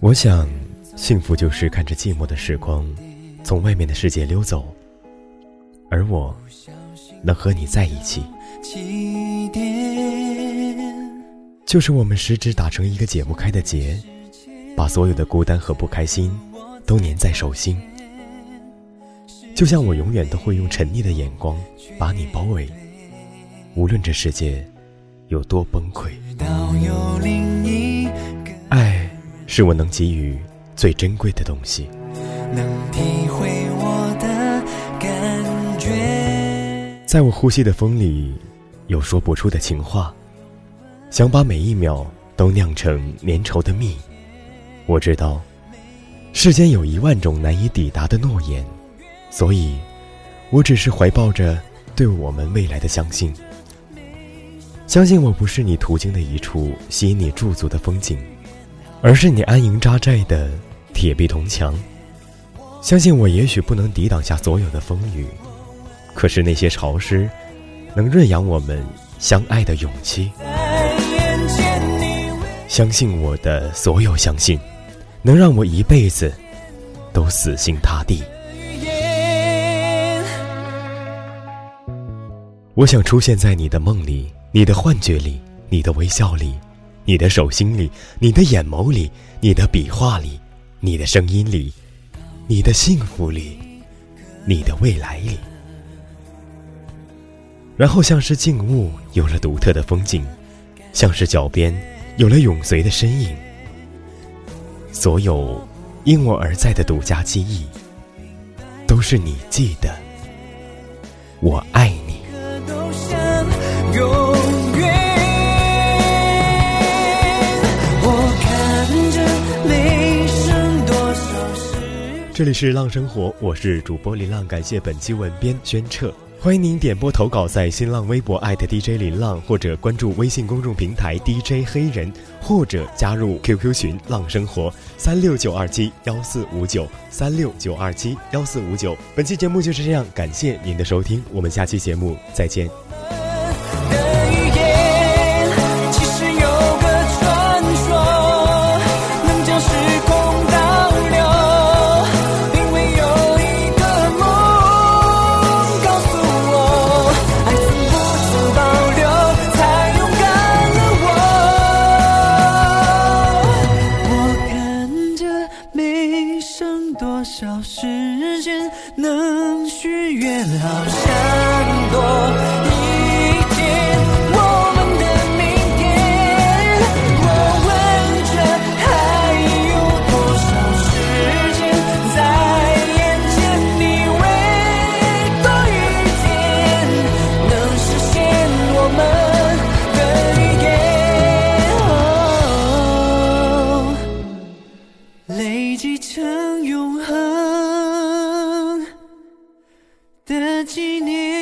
我想，幸福就是看着寂寞的时光，从外面的世界溜走，而我能和你在一起。就是我们十指打成一个解不开的结，把所有的孤单和不开心都粘在手心。就像我永远都会用沉溺的眼光把你包围，无论这世界有多崩溃。爱是我能给予最珍贵的东西。能体会我的感觉在我呼吸的风里，有说不出的情话，想把每一秒都酿成粘稠的蜜。我知道，世间有一万种难以抵达的诺言。所以，我只是怀抱着对我们未来的相信，相信我不是你途经的一处吸引你驻足的风景，而是你安营扎寨的铁壁铜墙。相信我也许不能抵挡下所有的风雨，可是那些潮湿，能润养我们相爱的勇气。相信我的所有相信，能让我一辈子都死心塌地。我想出现在你的梦里，你的幻觉里，你的微笑里，你的手心里，你的眼眸里，你的笔画里，你的声音里，你的幸福里，你的未来里。然后像是静物，有了独特的风景；像是脚边，有了永随的身影。所有因我而在的独家记忆，都是你记得。我爱。这里是浪生活，我是主播林浪，感谢本期文编宣彻，欢迎您点播投稿，在新浪微博 DJ 林浪，或者关注微信公众平台 DJ 黑人，或者加入 QQ 群浪生活三六九二七幺四五九三六九二七幺四五九。本期节目就是这样，感谢您的收听，我们下期节目再见。少时间能许愿，好像多。永恒的纪念。